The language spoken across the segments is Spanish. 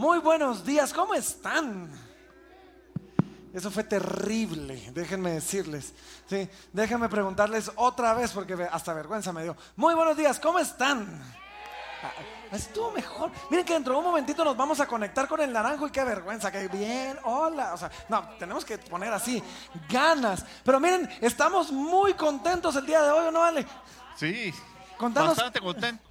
Muy buenos días, ¿cómo están? Eso fue terrible, déjenme decirles. Sí, déjenme preguntarles otra vez porque hasta vergüenza me dio. Muy buenos días, ¿cómo están? Ah, estuvo mejor. Miren que dentro de un momentito nos vamos a conectar con el naranjo y qué vergüenza, que bien, hola. O sea, no, tenemos que poner así, ganas. Pero miren, estamos muy contentos el día de hoy, ¿no, vale? Sí, bastante contento.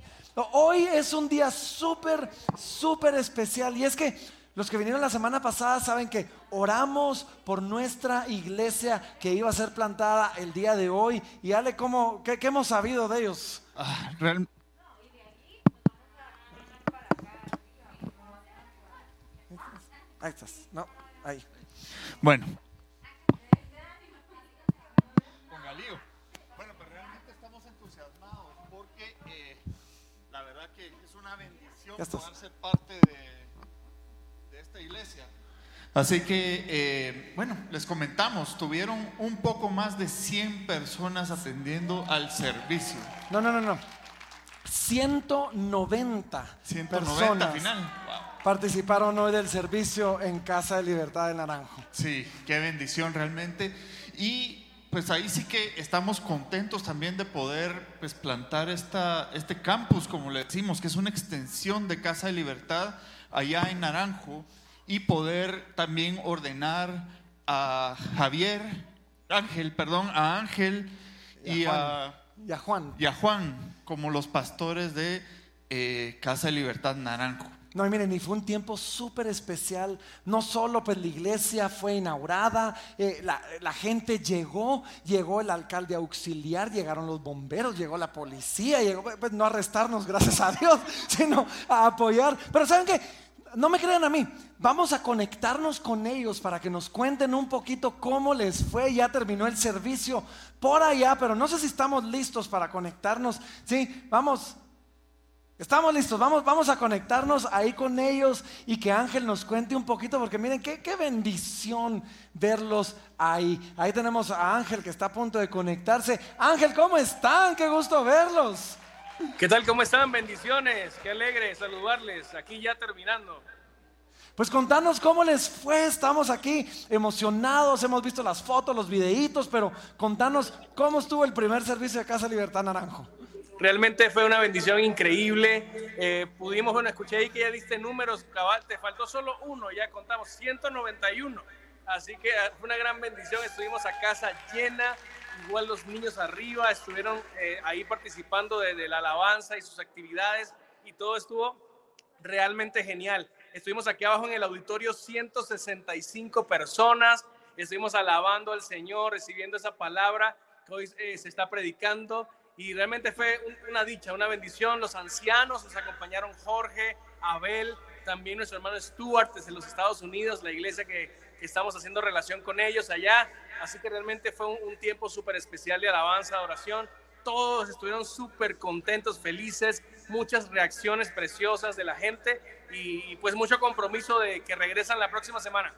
Hoy es un día súper, súper especial y es que los que vinieron la semana pasada saben que oramos por nuestra iglesia que iba a ser plantada el día de hoy. Y Ale, ¿cómo, qué, hemos sabido de ellos? Ah, ahí estás, no, ahí. Bueno. Con Galío. Bueno, pero realmente estamos entusiasmados porque eh, la verdad que es una poder ser parte de esta iglesia. Así que, eh, bueno, les comentamos, tuvieron un poco más de 100 personas atendiendo al servicio. No, no, no, no. 190, 190 personas final. participaron hoy del servicio en Casa de Libertad de Naranjo. Sí, qué bendición realmente. Y pues ahí sí que estamos contentos también de poder pues, plantar esta, este campus, como le decimos, que es una extensión de Casa de Libertad allá en Naranjo y poder también ordenar a Javier, Ángel, perdón, a Ángel y, a, Juan. y a Juan como los pastores de eh, Casa de Libertad Naranjo. No, y miren, y fue un tiempo súper especial. No solo pues la iglesia fue inaugurada, eh, la, gente llegó, llegó el alcalde auxiliar, llegaron los bomberos, llegó la policía, llegó, pues no a arrestarnos, gracias a Dios, sino a apoyar. Pero ¿saben qué? no me crean a mí, vamos a conectarnos con ellos para que nos cuenten un poquito cómo les fue. Ya terminó el servicio por allá, pero no sé si estamos listos para conectarnos. Sí, vamos. Estamos listos, vamos, vamos a conectarnos ahí con ellos y que Ángel nos cuente un poquito, porque miren, qué, qué bendición verlos ahí. Ahí tenemos a Ángel que está a punto de conectarse. Ángel, ¿cómo están? Qué gusto verlos. ¿Qué tal? ¿Cómo están? Bendiciones. Qué alegre saludarles. Aquí ya terminando. Pues contanos cómo les fue. Estamos aquí emocionados. Hemos visto las fotos, los videitos, pero contanos cómo estuvo el primer servicio de Casa Libertad Naranjo. Realmente fue una bendición increíble. Eh, pudimos, bueno, escuché ahí que ya diste números, cabal, te faltó solo uno, ya contamos 191. Así que ah, fue una gran bendición. Estuvimos a casa llena, igual los niños arriba estuvieron eh, ahí participando de, la alabanza y sus actividades y todo estuvo realmente genial. Estuvimos aquí abajo en el auditorio 165 personas, estuvimos alabando al Señor, recibiendo esa palabra que hoy eh, se está predicando y realmente fue una dicha, una bendición. Los ancianos nos acompañaron Jorge, Abel, también nuestro hermano Stuart desde los Estados Unidos, la iglesia que, estamos haciendo relación con ellos allá. Así que realmente fue un, tiempo súper especial de alabanza, de oración. Todos estuvieron súper contentos, felices, muchas reacciones preciosas de la gente y, pues mucho compromiso de que regresan la próxima semana.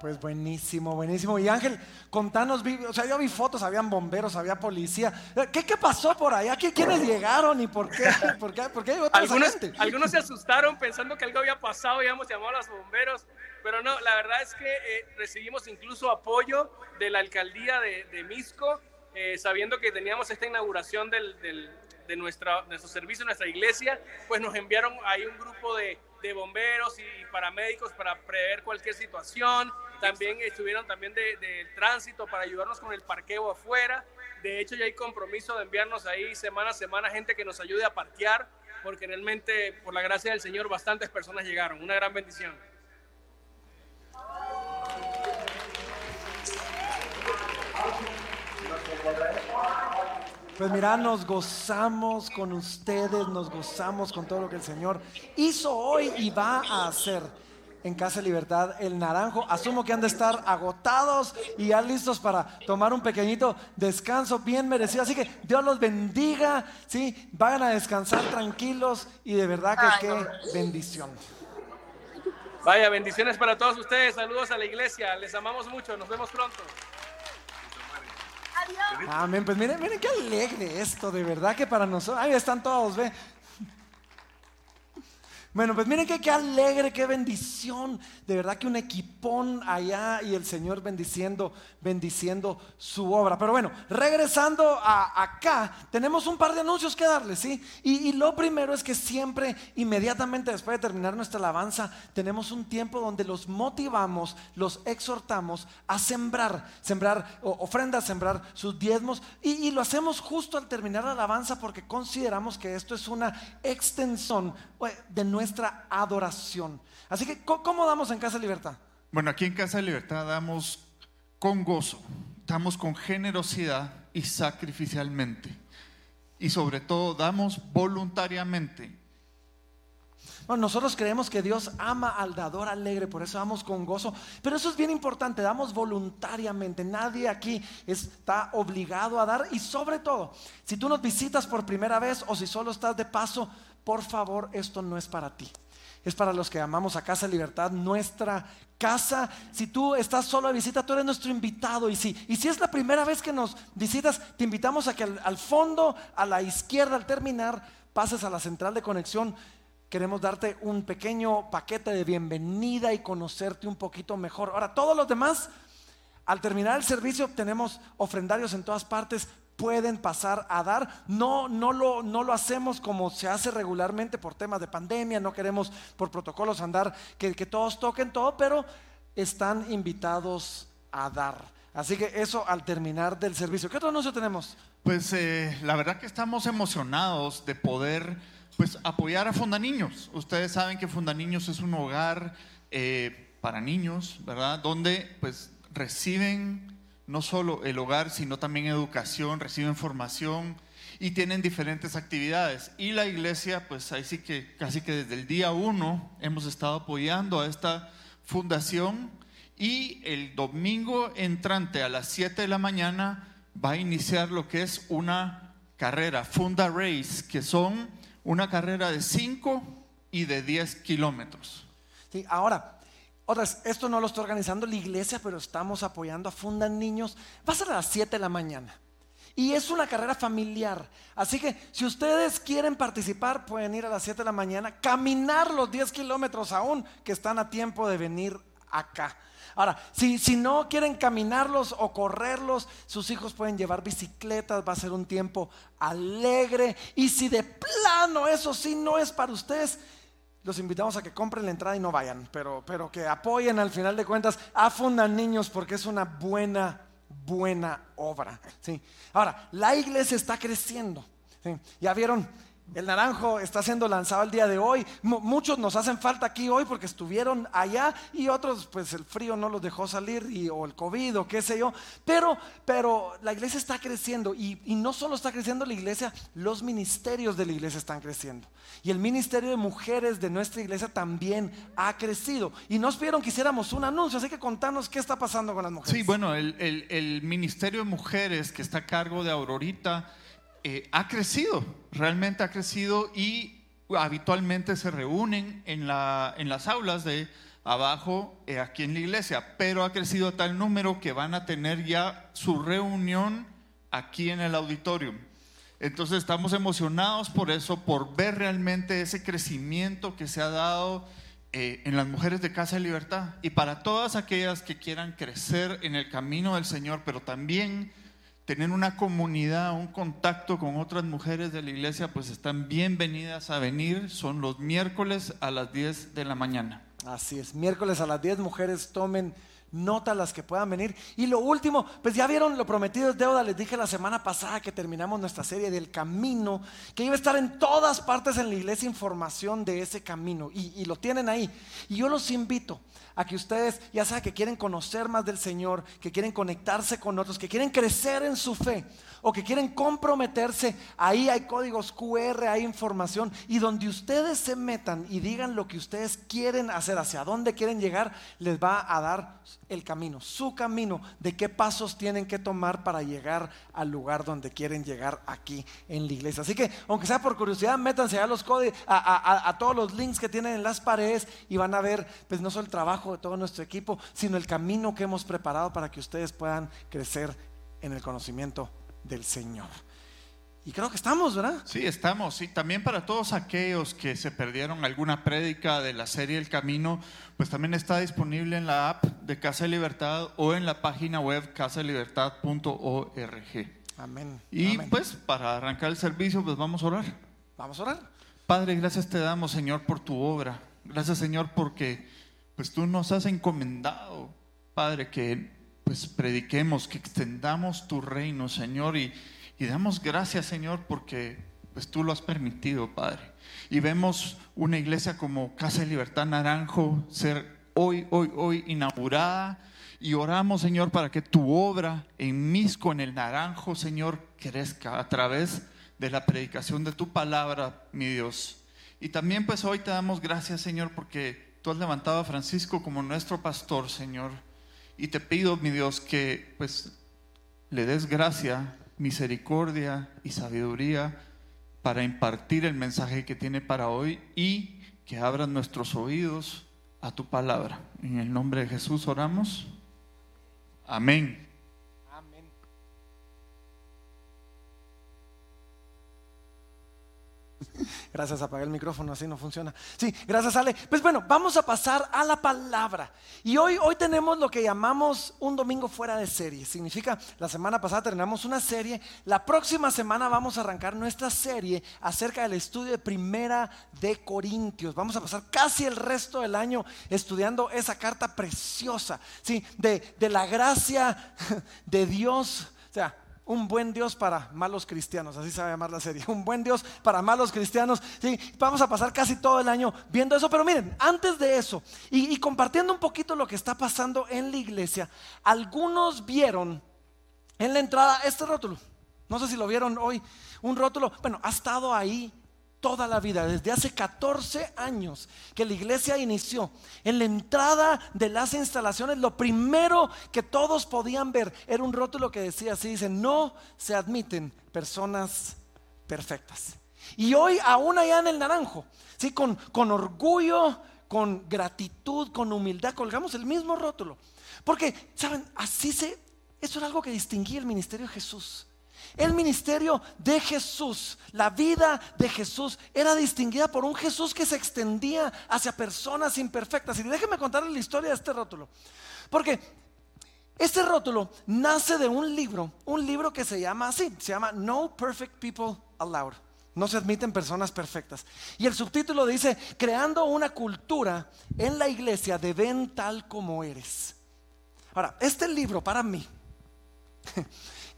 Pues buenísimo, buenísimo. Y Ángel, contanos, o sea, yo vi fotos, habían bomberos, había policía. ¿Qué, qué pasó por allá? ¿Quiénes llegaron y por qué? ¿Por qué, por qué algunos, algunos se asustaron pensando que algo había pasado y hemos llamado a los bomberos pero no, la verdad es que eh, recibimos incluso apoyo de la alcaldía de, Misco, eh, sabiendo que teníamos esta inauguración de nuestra, nuestro servicio, nuestra iglesia, pues nos enviaron ahí un grupo de, bomberos y paramédicos para prever cualquier situación. También estuvieron también del de tránsito para ayudarnos con el parqueo afuera. De hecho, ya hay compromiso de enviarnos ahí semana a semana gente que nos ayude a parquear, porque realmente, por la gracia del Señor, bastantes personas llegaron. Una gran bendición. Pues mira, nos gozamos con ustedes, nos gozamos con todo lo que el Señor hizo hoy y va a hacer en Casa Libertad el Naranjo. Asumo que han de estar agotados y ya listos para tomar un pequeñito descanso bien merecido. Así que Dios los bendiga, ¿sí? Vayan a descansar tranquilos y de verdad que qué bendición. Vaya, bendiciones para todos ustedes. Saludos a la iglesia. Les amamos mucho. Nos vemos pronto. Amén. Pues miren, miren qué alegre esto, de verdad que para nosotros. Ahí están todos, ve. Bueno, pues miren que qué alegre, qué bendición. De verdad que un equipón allá y el Señor bendiciendo, bendiciendo su obra. Pero bueno, regresando a acá, tenemos un par de anuncios que darles, ¿sí? Y, lo primero es que siempre, inmediatamente después de terminar nuestra alabanza, tenemos un tiempo donde los motivamos, los exhortamos a sembrar, sembrar ofrendas, sembrar sus diezmos. Y, y lo hacemos justo al terminar la alabanza porque consideramos que esto es una extensión eh, de nuestra adoración. Así que, ¿cómo damos en Casa de Libertad? Bueno, aquí en Casa de Libertad damos con gozo, damos con generosidad y sacrificialmente. Y sobre todo damos voluntariamente. Bueno, nosotros creemos que Dios ama al dador alegre, por eso damos con gozo. Pero eso es bien importante, damos voluntariamente. Nadie aquí está obligado a dar. Y sobre todo, si tú nos visitas por primera vez o si solo estás de paso, por favor, esto no es para ti. Es para los que amamos a Casa Libertad, nuestra casa. Si tú estás solo de visita, tú eres nuestro invitado. Y si, y si es la primera vez que nos visitas, te invitamos a que al, fondo, a la izquierda, al terminar, pases a la central de conexión. Queremos darte un pequeño paquete de bienvenida y conocerte un poquito mejor. Ahora, todos los demás, al terminar el servicio, tenemos ofrendarios en todas partes pueden pasar a dar. No, no, lo, no lo hacemos como se hace regularmente por temas de pandemia, no queremos por protocolos andar que, todos toquen todo, pero están invitados a dar. Así que eso al terminar del servicio. ¿Qué otro anuncio tenemos? Pues eh, la verdad que estamos emocionados de poder pues, apoyar a Fundaniños. Ustedes saben que Fundaniños es un hogar eh, para niños, ¿verdad? Donde pues reciben no solo el hogar, sino también educación, reciben formación y tienen diferentes actividades. Y la iglesia, pues ahí sí que casi que desde el día uno hemos estado apoyando a esta fundación y el domingo entrante a las 7 de la mañana va a iniciar lo que es una carrera, Funda Race, que son una carrera de 5 y de 10 kilómetros. Sí, ahora, otras, esto no lo está organizando la iglesia, pero estamos apoyando a Fundan Niños. Va a ser a las 7 de la mañana. Y es una carrera familiar. Así que si ustedes quieren participar, pueden ir a las 7 de la mañana, caminar los 10 kilómetros aún, que están a tiempo de venir acá. Ahora, si, si no quieren caminarlos o correrlos, sus hijos pueden llevar bicicletas, va a ser un tiempo alegre. Y si de plano eso sí no es para ustedes, los invitamos a que compren la entrada y no vayan, pero, pero que apoyen al final de cuentas a Fundan Niños porque es una buena, buena obra. ¿sí? Ahora, la iglesia está creciendo. Ya vieron, el naranjo está siendo lanzado el día de hoy. muchos nos hacen falta aquí hoy porque estuvieron allá y otros, pues el frío no los dejó salir y, o el COVID o qué sé yo. Pero, pero la iglesia está creciendo y, y no solo está creciendo la iglesia, los ministerios de la iglesia están creciendo. Y el ministerio de mujeres de nuestra iglesia también ha crecido. Y nos pidieron que hiciéramos un anuncio, así que contanos qué está pasando con las mujeres. Sí, bueno, el, el, el ministerio de mujeres que está a cargo de Aurorita eh, ha crecido, realmente ha crecido y habitualmente se reúnen en, la, en las aulas de abajo eh, aquí en la iglesia, pero ha crecido a tal número que van a tener ya su reunión aquí en el auditorio. Entonces estamos emocionados por eso, por ver realmente ese crecimiento que se ha dado eh, en las mujeres de Casa de Libertad y para todas aquellas que quieran crecer en el camino del Señor, pero también tener una comunidad, un contacto con otras mujeres de la iglesia, pues están bienvenidas a venir. Son los miércoles a las 10 de la mañana. Así es, miércoles a las 10 mujeres tomen nota las que puedan venir. Y lo último, pues ya vieron lo prometido es deuda, les dije la semana pasada que terminamos nuestra serie del camino, que iba a estar en todas partes en la iglesia información de ese camino y, lo tienen ahí. Y yo los invito a que ustedes, ya sea que quieren conocer más del Señor, que quieren conectarse con otros, que quieren crecer en su fe o que quieren comprometerse, ahí hay códigos QR, hay información y donde ustedes se metan y digan lo que ustedes quieren hacer, hacia dónde quieren llegar, les va a dar el camino, su camino, de qué pasos tienen que tomar para llegar al lugar donde quieren llegar aquí en la iglesia. Así que, aunque sea por curiosidad, métanse a los códigos, a, a todos los links que tienen en las paredes y van a ver, pues no solo el trabajo de todo nuestro equipo, sino el camino que hemos preparado para que ustedes puedan crecer en el conocimiento del Señor. Y creo que estamos, ¿verdad? Sí, estamos. Y también para todos aquellos que se perdieron alguna prédica de la serie El Camino, pues también está disponible en la app de Casa de Libertad o en la página web casadelibertad.org. Amén. Y pues para arrancar el servicio, pues vamos a orar. Vamos a orar. Padre, gracias te damos, Señor, por tu obra. Gracias, Señor, porque pues tú nos has encomendado, Padre, que pues prediquemos, que extendamos tu reino, Señor, y y damos gracias, Señor, porque pues tú lo has permitido, Padre. Y vemos una iglesia como Casa de Libertad Naranjo ser hoy, hoy, hoy inaugurada. Y oramos, Señor, para que tu obra en Misco, en el Naranjo, Señor, crezca a través de la predicación de tu palabra, mi Dios. Y también pues hoy te damos gracias, Señor, porque tú has levantado a Francisco como nuestro pastor, Señor. Y te pido, mi Dios, que pues le des gracia misericordia y sabiduría para impartir el mensaje que tiene para hoy y que abran nuestros oídos a tu palabra. En el nombre de Jesús oramos. Amén. Gracias, apagué el micrófono, así no funciona. Sí, gracias Ale. Pues bueno, vamos a pasar a la palabra. Y hoy, hoy tenemos lo que llamamos un domingo fuera de serie. Significa, la semana pasada terminamos una serie, la próxima semana vamos a arrancar nuestra serie acerca del estudio de Primera de Corintios. Vamos a pasar casi el resto del año estudiando esa carta preciosa, ¿sí? De, de la gracia de Dios. O sea, un buen Dios para malos cristianos, así se va a llamar la serie. Un buen Dios para malos cristianos. Sí, vamos a pasar casi todo el año viendo eso. Pero miren, antes de eso, y, y compartiendo un poquito lo que está pasando en la iglesia, algunos vieron en la entrada este rótulo. No sé si lo vieron hoy. Un rótulo, bueno, ha estado ahí toda la vida, desde hace 14 años que la iglesia inició, en la entrada de las instalaciones, lo primero que todos podían ver era un rótulo que decía así, dice, no se admiten personas perfectas. Y hoy aún allá en el naranjo, ¿sí? con, con orgullo, con gratitud, con humildad, colgamos el mismo rótulo. Porque, ¿saben? Así se, eso era algo que distinguía el ministerio de Jesús. El ministerio de Jesús, la vida de Jesús era distinguida por un Jesús que se extendía hacia personas imperfectas. Y déjenme contarles la historia de este rótulo. Porque este rótulo nace de un libro, un libro que se llama así, se llama No Perfect People Allowed. No se admiten personas perfectas. Y el subtítulo dice, creando una cultura en la iglesia de ven tal como eres. Ahora, este libro para mí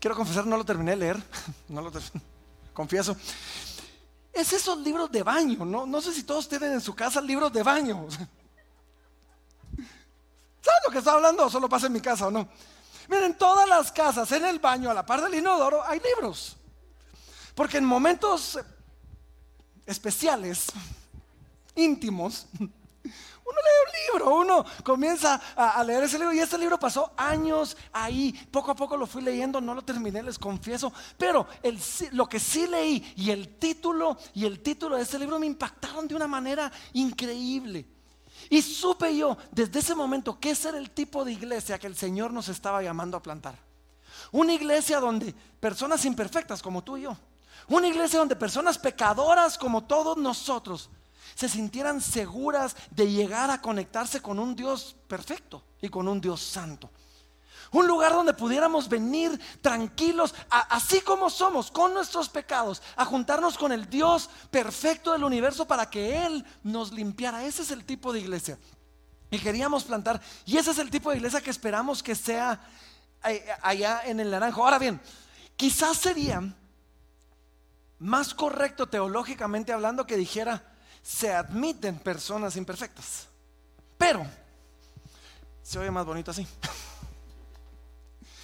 Quiero confesar, no lo terminé de leer. No lo confieso. Es esos libros de baño, ¿no? No sé si todos tienen en su casa libros de baño. ¿Sabes lo que está hablando? O solo pasa en mi casa o no. Miren, todas las casas, en el baño, a la par del inodoro, hay libros. Porque en momentos especiales, íntimos, uno lee un libro, uno comienza a, leer ese libro y este libro pasó años ahí, poco a poco lo fui leyendo, no lo terminé, les confieso, pero lo que sí leí y el título y el título de este libro me impactaron de una manera increíble. Y supe yo desde ese momento que ese era el tipo de iglesia que el Señor nos estaba llamando a plantar. Una iglesia donde personas imperfectas como tú y yo, una iglesia donde personas pecadoras como todos nosotros, se sintieran seguras de llegar a conectarse con un Dios perfecto y con un Dios santo. Un lugar donde pudiéramos venir tranquilos, así como somos, con nuestros pecados, a juntarnos con el Dios perfecto del universo para que Él nos limpiara. Ese es el tipo de iglesia. Y queríamos plantar. Y ese es el tipo de iglesia que esperamos que sea eh, allá en el naranjo. Ahora bien, quizás sería más correcto teológicamente hablando que dijera, se admiten personas imperfectas. Pero se oye más bonito así.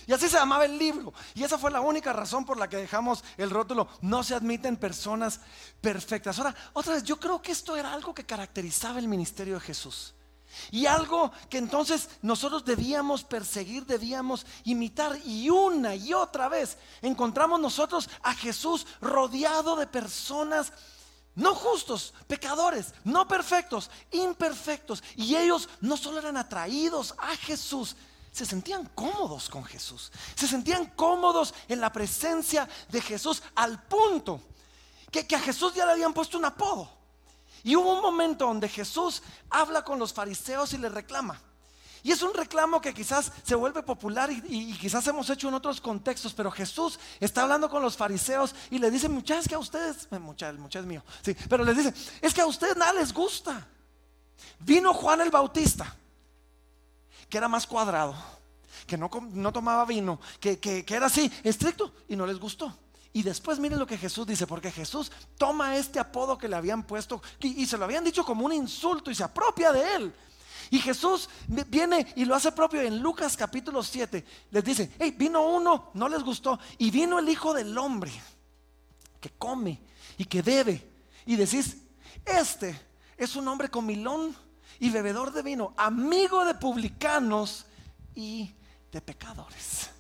Y así se llamaba el libro. Y esa fue la única razón por la que dejamos el rótulo. No se admiten personas perfectas. Ahora, otra vez, yo creo que esto era algo que caracterizaba el ministerio de Jesús. Y algo que entonces nosotros debíamos perseguir, debíamos imitar. Y una y otra vez encontramos nosotros a Jesús rodeado de personas no justos, pecadores, no perfectos, imperfectos. Y ellos no solo eran atraídos a Jesús, se sentían cómodos con Jesús. Se sentían cómodos en la presencia de Jesús al punto que, que a Jesús ya le habían puesto un apodo. Y hubo un momento donde Jesús habla con los fariseos y les reclama. Y es un reclamo que quizás se vuelve popular y, quizás hemos hecho en otros contextos, pero Jesús está hablando con los fariseos y le dice, muchachos, que a ustedes, eh, muchachos, muchachos mío, sí, pero les dice, es que a ustedes nada les gusta. Vino Juan el Bautista, que era más cuadrado, que no, no tomaba vino, que, que, era así, estricto, y no les gustó. Y después miren lo que Jesús dice, porque Jesús toma este apodo que le habían puesto y, y, se lo habían dicho como un insulto y se apropia de él. Y Jesús viene y lo hace propio en Lucas capítulo 7. Les dice, hey, vino uno, no les gustó, y vino el Hijo del Hombre, que come y que bebe. Y decís, este es un hombre comilón y bebedor de vino, amigo de publicanos y de pecadores.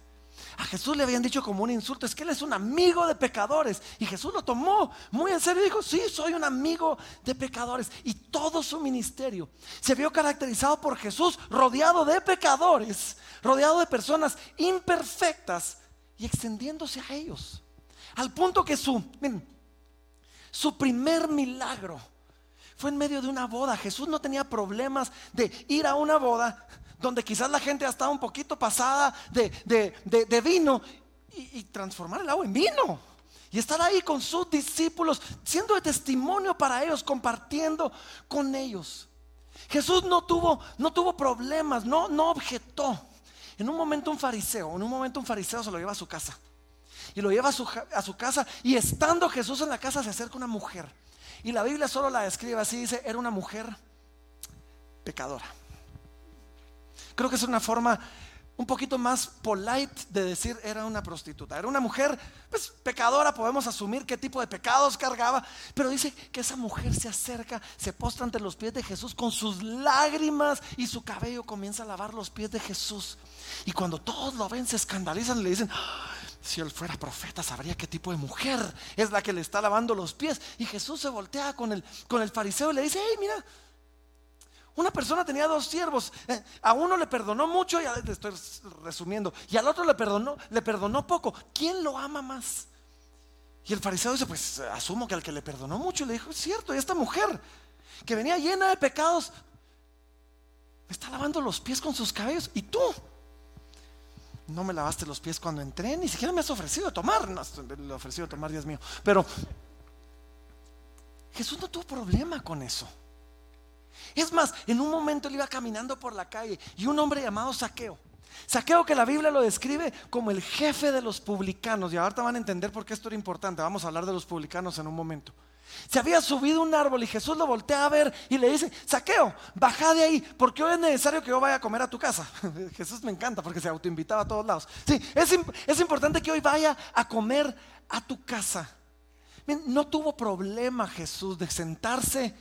A Jesús le habían dicho como un insulto, es que él es un amigo de pecadores. Y Jesús lo tomó muy en serio y dijo, sí, soy un amigo de pecadores. Y todo su ministerio se vio caracterizado por Jesús rodeado de pecadores, rodeado de personas imperfectas y extendiéndose a ellos. Al punto que su, su primer milagro fue en medio de una boda. Jesús no tenía problemas de ir a una boda donde quizás la gente ha estado un poquito pasada de, vino y, y transformar el agua en vino. Y estar ahí con sus discípulos, siendo de testimonio para ellos, compartiendo con ellos. Jesús no tuvo, no tuvo problemas, no, no objetó. En un momento un fariseo, en un momento un fariseo se lo lleva a su casa. Y lo lleva a su, a su casa y estando Jesús en la casa se acerca una mujer. Y la Biblia solo la describe así, dice, era una mujer pecadora. Creo que es una forma un poquito más polite de decir era una prostituta. Era una mujer, pues pecadora, podemos asumir qué tipo de pecados cargaba, pero dice que esa mujer se acerca, se postra ante los pies de Jesús con sus lágrimas y su cabello comienza a lavar los pies de Jesús. Y cuando todos lo ven, se escandalizan y le dicen, ah, si él fuera profeta, sabría qué tipo de mujer es la que le está lavando los pies. Y Jesús se voltea con el, con el fariseo y le dice, hey, mira, una persona tenía dos siervos. Eh, a uno le perdonó mucho, ya le estoy resumiendo, y al otro le perdonó, le perdonó poco. ¿Quién lo ama más? Y el fariseo dice, pues asumo que al que le perdonó mucho le dijo, es cierto, y esta mujer que venía llena de pecados, me está lavando los pies con sus cabellos. ¿Y tú? No me lavaste los pies cuando entré, ni siquiera me has ofrecido tomar. No, le ofrecido tomar, Dios mío. Pero Jesús no tuvo problema con eso. Es más, en un momento él iba caminando por la calle y un hombre llamado Saqueo. Saqueo que la Biblia lo describe como el jefe de los publicanos. Y ahorita van a entender por qué esto era importante. Vamos a hablar de los publicanos en un momento. Se había subido un árbol y Jesús lo voltea a ver y le dice, Saqueo, baja de ahí, porque hoy es necesario que yo vaya a comer a tu casa. Jesús me encanta porque se autoinvitaba a todos lados. Sí, es, es importante que hoy vaya a comer a tu casa. No tuvo problema Jesús de sentarse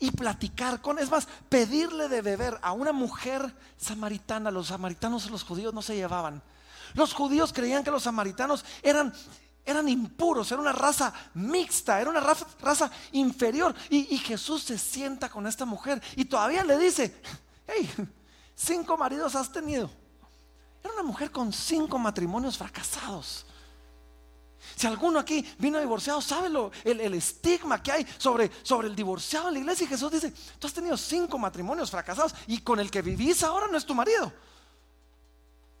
y platicar con, es más, pedirle de beber a una mujer samaritana. Los samaritanos los judíos no se llevaban. Los judíos creían que los samaritanos eran, eran impuros, era una raza mixta, era una raza, inferior. Y, y, Jesús se sienta con esta mujer y todavía le dice, hey, cinco maridos has tenido. Era una mujer con cinco matrimonios fracasados. Si alguno aquí vino divorciado, sabe lo, el, estigma que hay sobre, sobre el divorciado en la iglesia. Y Jesús dice, tú has tenido cinco matrimonios fracasados y con el que vivís ahora no es tu marido.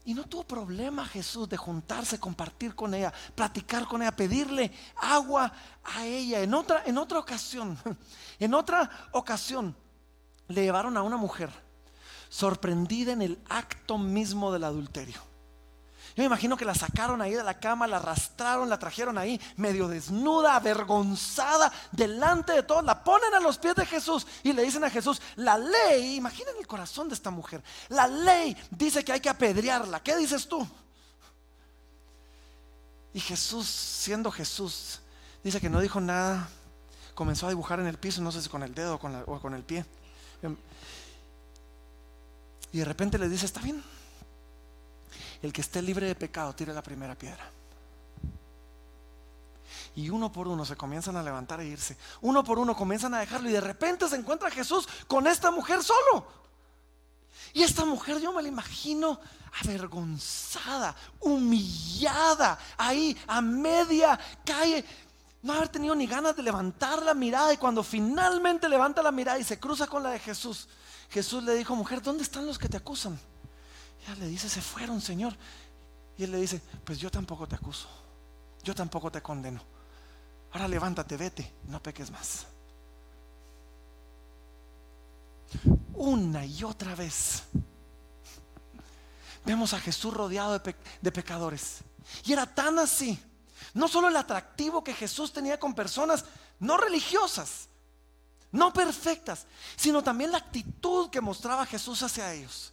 Y no tuvo problema Jesús de juntarse, compartir con ella, platicar con ella, pedirle agua a ella. En otra, en otra ocasión, en otra ocasión, le llevaron a una mujer sorprendida en el acto mismo del adulterio. Yo me imagino que la sacaron ahí de la cama, la arrastraron, la trajeron ahí medio desnuda, avergonzada, delante de todos, la ponen a los pies de Jesús y le dicen a Jesús, la ley, imaginen el corazón de esta mujer, la ley dice que hay que apedrearla. ¿Qué dices tú? Y Jesús, siendo Jesús, dice que no dijo nada, comenzó a dibujar en el piso, no sé si con el dedo o con, el pie. Y de repente le dice, está bien, el que esté libre de pecado, tire la primera piedra. Y uno por uno se comienzan a levantar e irse. Uno por uno comienzan a dejarlo y de repente se encuentra Jesús con esta mujer solo. Y esta mujer yo me la imagino avergonzada, humillada, ahí a media calle, no haber tenido ni ganas de levantar la mirada y cuando finalmente levanta la mirada y se cruza con la de Jesús, Jesús le dijo, mujer, ¿dónde están los que te acusan? Le dice, se fueron, Señor. Y él le dice, pues yo tampoco te acuso, yo tampoco te condeno. Ahora levántate, vete, no peques más. Una y otra vez vemos a Jesús rodeado de, pecadores. Y era tan así. No solo el atractivo que Jesús tenía con personas no religiosas, no perfectas, sino también la actitud que mostraba Jesús hacia ellos.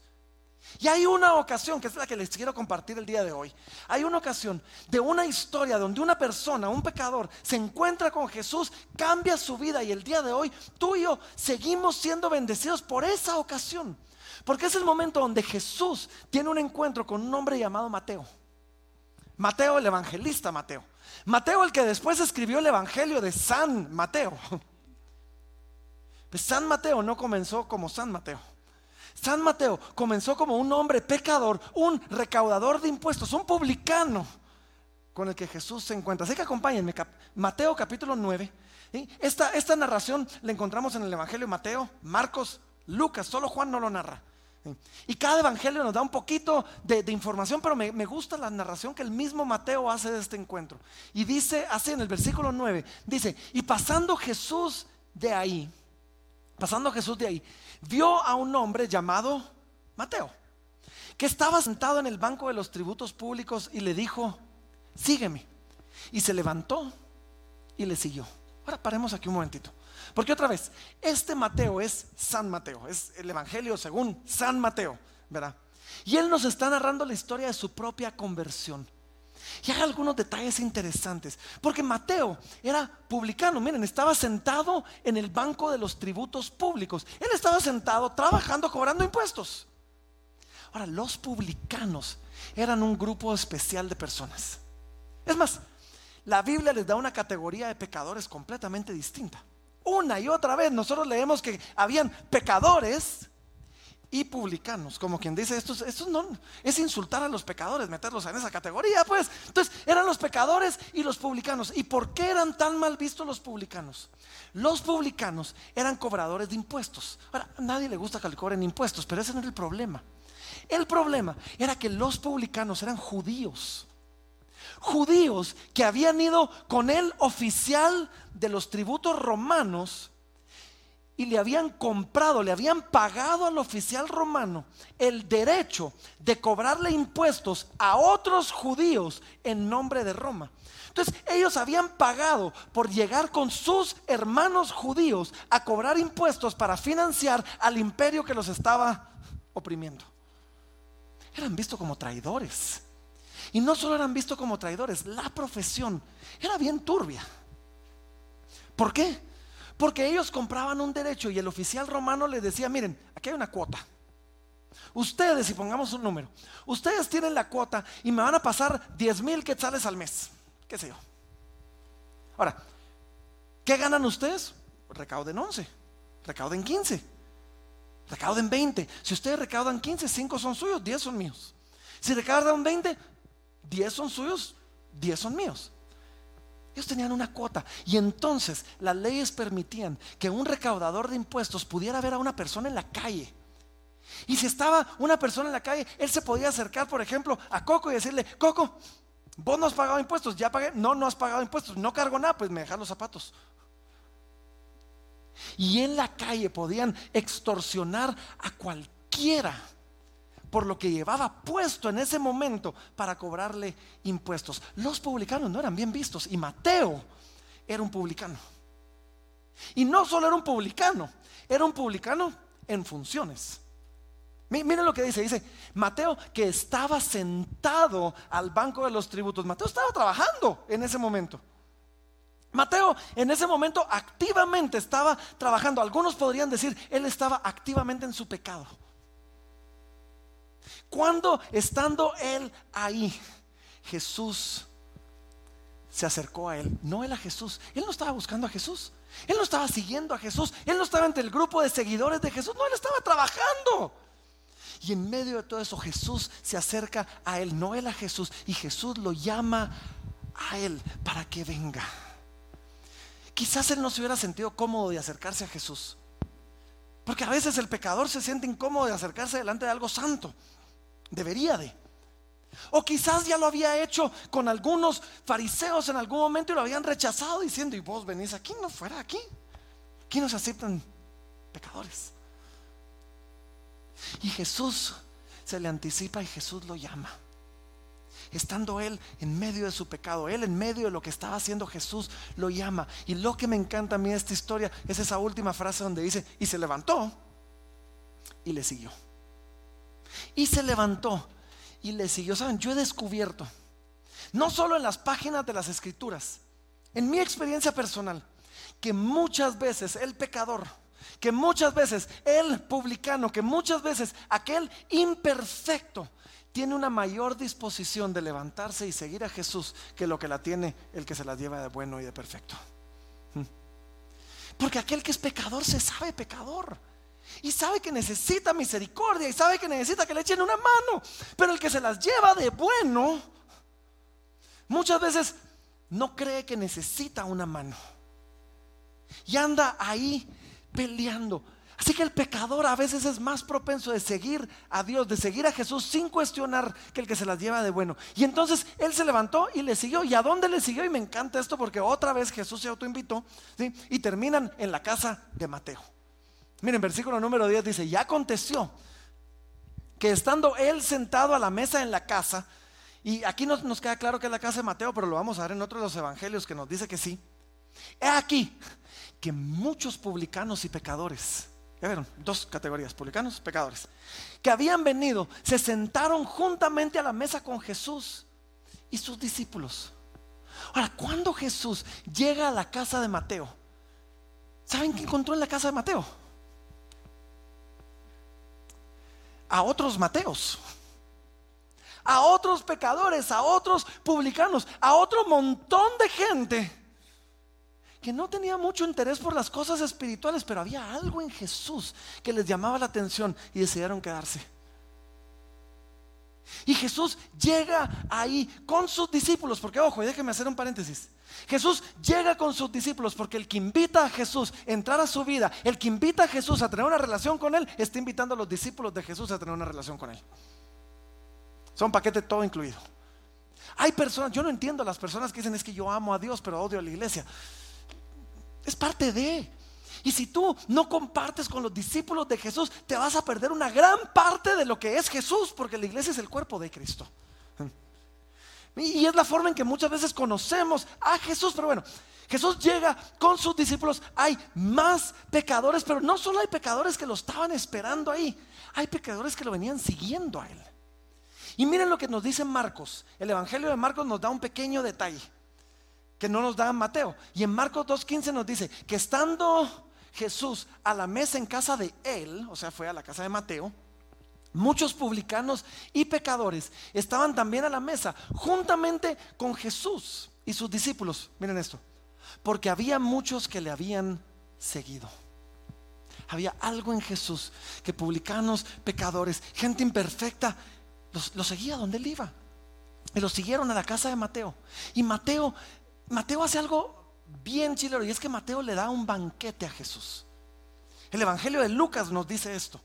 Y hay una ocasión, que es la que les quiero compartir el día de hoy. Hay una ocasión de una historia donde una persona, un pecador, se encuentra con Jesús, cambia su vida y el día de hoy tú y yo seguimos siendo bendecidos por esa ocasión. Porque es el momento donde Jesús tiene un encuentro con un hombre llamado Mateo. Mateo el evangelista Mateo. Mateo el que después escribió el Evangelio de San Mateo. Pues San Mateo no comenzó como San Mateo. San Mateo comenzó como un hombre pecador, un recaudador de impuestos, un publicano con el que Jesús se encuentra. Así que acompáñenme, Mateo capítulo 9. Esta, esta narración la encontramos en el Evangelio de Mateo, Marcos, Lucas, solo Juan no lo narra. Y cada evangelio nos da un poquito de, información, pero me, me, gusta la narración que el mismo Mateo hace de este encuentro. Y dice así en el versículo 9, dice, y pasando Jesús de ahí, pasando Jesús de ahí, vio a un hombre llamado Mateo, que estaba sentado en el banco de los tributos públicos y le dijo, sígueme. Y se levantó y le siguió. Ahora paremos aquí un momentito. Porque otra vez, este Mateo es San Mateo, es el Evangelio según San Mateo, ¿verdad? Y él nos está narrando la historia de su propia conversión. Y hay algunos detalles interesantes, porque Mateo era publicano, miren, estaba sentado en el banco de los tributos públicos. Él estaba sentado trabajando, cobrando impuestos. Ahora, los publicanos eran un grupo especial de personas. Es más, la Biblia les da una categoría de pecadores completamente distinta. Una y otra vez nosotros leemos que habían pecadores y publicanos, como quien dice, esto, esto no es insultar a los pecadores, meterlos en esa categoría, pues. Entonces, eran los pecadores y los publicanos. ¿Y por qué eran tan mal vistos los publicanos? Los publicanos eran cobradores de impuestos. Ahora, a nadie le gusta que le cobren impuestos, pero ese no era el problema. El problema era que los publicanos eran judíos. Judíos que habían ido con el oficial de los tributos romanos y le habían comprado, le habían pagado al oficial romano el derecho de cobrarle impuestos a otros judíos en nombre de Roma. Entonces ellos habían pagado por llegar con sus hermanos judíos a cobrar impuestos para financiar al imperio que los estaba oprimiendo. Eran vistos como traidores. Y no solo eran vistos como traidores, la profesión era bien turbia. ¿Por qué? Porque ellos compraban un derecho y el oficial romano les decía, miren, aquí hay una cuota. Ustedes, si pongamos un número, ustedes tienen la cuota y me van a pasar 10 mil quetzales al mes. ¿Qué sé yo? Ahora, ¿qué ganan ustedes? Recauden 11, recauden 15, recauden 20. Si ustedes recaudan 15, 5 son suyos, 10 son míos. Si recaudan 20, 10 son suyos, 10 son míos. Tenían una cuota y entonces las leyes permitían que un recaudador de impuestos pudiera ver a una persona en la calle. Y si estaba una persona en la calle, él se podía acercar, por ejemplo, a Coco y decirle, Coco, vos no has pagado impuestos, ya pagué, no, no has pagado impuestos, no cargo nada, pues me dejas los zapatos. Y en la calle podían extorsionar a cualquiera por lo que llevaba puesto en ese momento para cobrarle impuestos. Los publicanos no eran bien vistos y Mateo era un publicano. Y no solo era un publicano, era un publicano en funciones. Miren lo que dice, dice Mateo que estaba sentado al banco de los tributos. Mateo estaba trabajando en ese momento. Mateo en ese momento activamente estaba trabajando. Algunos podrían decir, él estaba activamente en su pecado. Cuando estando él ahí, Jesús se acercó a él. No él a Jesús. Él no estaba buscando a Jesús. Él no estaba siguiendo a Jesús. Él no estaba entre el grupo de seguidores de Jesús. No, él estaba trabajando. Y en medio de todo eso Jesús se acerca a él, no él a Jesús. Y Jesús lo llama a él para que venga. Quizás él no se hubiera sentido cómodo de acercarse a Jesús. Porque a veces el pecador se siente incómodo de acercarse delante de algo santo. Debería de. O quizás ya lo había hecho con algunos fariseos en algún momento y lo habían rechazado diciendo, y vos venís aquí, no fuera aquí. Aquí no se aceptan pecadores. Y Jesús se le anticipa y Jesús lo llama. Estando él en medio de su pecado, él en medio de lo que estaba haciendo Jesús, lo llama. Y lo que me encanta a mí esta historia es esa última frase donde dice, y se levantó y le siguió. Y se levantó y le siguió. Saben, yo he descubierto, no solo en las páginas de las escrituras, en mi experiencia personal, que muchas veces el pecador, que muchas veces el publicano, que muchas veces aquel imperfecto tiene una mayor disposición de levantarse y seguir a Jesús que lo que la tiene el que se la lleva de bueno y de perfecto. ¿Mm? Porque aquel que es pecador se sabe pecador. Y sabe que necesita misericordia y sabe que necesita que le echen una mano. Pero el que se las lleva de bueno, muchas veces no cree que necesita una mano. Y anda ahí peleando. Así que el pecador a veces es más propenso de seguir a Dios, de seguir a Jesús sin cuestionar que el que se las lleva de bueno. Y entonces él se levantó y le siguió. ¿Y a dónde le siguió? Y me encanta esto porque otra vez Jesús se autoinvitó. Y terminan en la casa de Mateo. Miren, versículo número 10 dice, ya aconteció que estando él sentado a la mesa en la casa, y aquí nos, nos queda claro que es la casa de Mateo, pero lo vamos a ver en otro de los evangelios que nos dice que sí. He aquí que muchos publicanos y pecadores, ya vieron, dos categorías, publicanos, pecadores, que habían venido, se sentaron juntamente a la mesa con Jesús y sus discípulos. Ahora, cuando Jesús llega a la casa de Mateo, ¿saben qué encontró en la casa de Mateo? A otros Mateos, a otros pecadores, a otros publicanos, a otro montón de gente que no tenía mucho interés por las cosas espirituales, pero había algo en Jesús que les llamaba la atención y decidieron quedarse. Y Jesús llega ahí con sus discípulos, porque ojo, y déjeme hacer un paréntesis. Jesús llega con sus discípulos porque el que invita a Jesús a entrar a su vida, el que invita a Jesús a tener una relación con Él, está invitando a los discípulos de Jesús a tener una relación con Él. Son paquete todo incluido. Hay personas, yo no entiendo las personas que dicen es que yo amo a Dios, pero odio a la iglesia. Es parte de. Y si tú no compartes con los discípulos de Jesús, te vas a perder una gran parte de lo que es Jesús, porque la iglesia es el cuerpo de Cristo. Y es la forma en que muchas veces conocemos a Jesús. Pero bueno, Jesús llega con sus discípulos. Hay más pecadores, pero no solo hay pecadores que lo estaban esperando ahí. Hay pecadores que lo venían siguiendo a él. Y miren lo que nos dice Marcos. El Evangelio de Marcos nos da un pequeño detalle que no nos da Mateo. Y en Marcos 2.15 nos dice que estando Jesús a la mesa en casa de él, o sea, fue a la casa de Mateo, muchos publicanos y pecadores estaban también a la mesa, juntamente con Jesús y sus discípulos. Miren esto, porque había muchos que le habían seguido. Había algo en Jesús que publicanos, pecadores, gente imperfecta, los, los seguía donde él iba. Y los siguieron a la casa de Mateo. Y Mateo, Mateo hace algo bien chilero y es que Mateo le da un banquete a Jesús. El Evangelio de Lucas nos dice esto.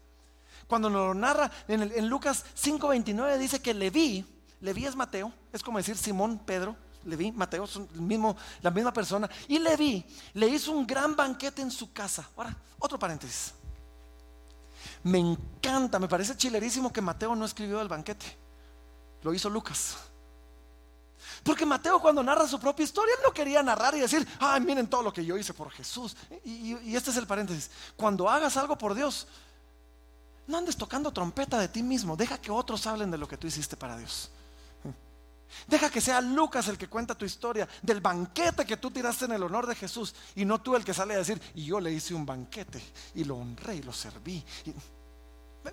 Cuando nos lo narra en, Lucas 5:29 dice que Leví, Leví es Mateo, es como decir Simón, Pedro, Leví, Mateo, son el mismo, la misma persona. Y Leví le hizo un gran banquete en su casa. Ahora, otro paréntesis. Me encanta, me parece chilerísimo que Mateo no escribió el banquete. Lo hizo Lucas. Porque Mateo cuando narra su propia historia, él no quería narrar y decir, ay, miren todo lo que yo hice por Jesús. y este es el paréntesis. Cuando hagas algo por Dios, no andes tocando trompeta de ti mismo. Deja que otros hablen de lo que tú hiciste para Dios. Deja que sea Lucas el que cuenta tu historia del banquete que tú tiraste en el honor de Jesús y no tú el que sale a decir, y yo le hice un banquete y lo honré y lo serví.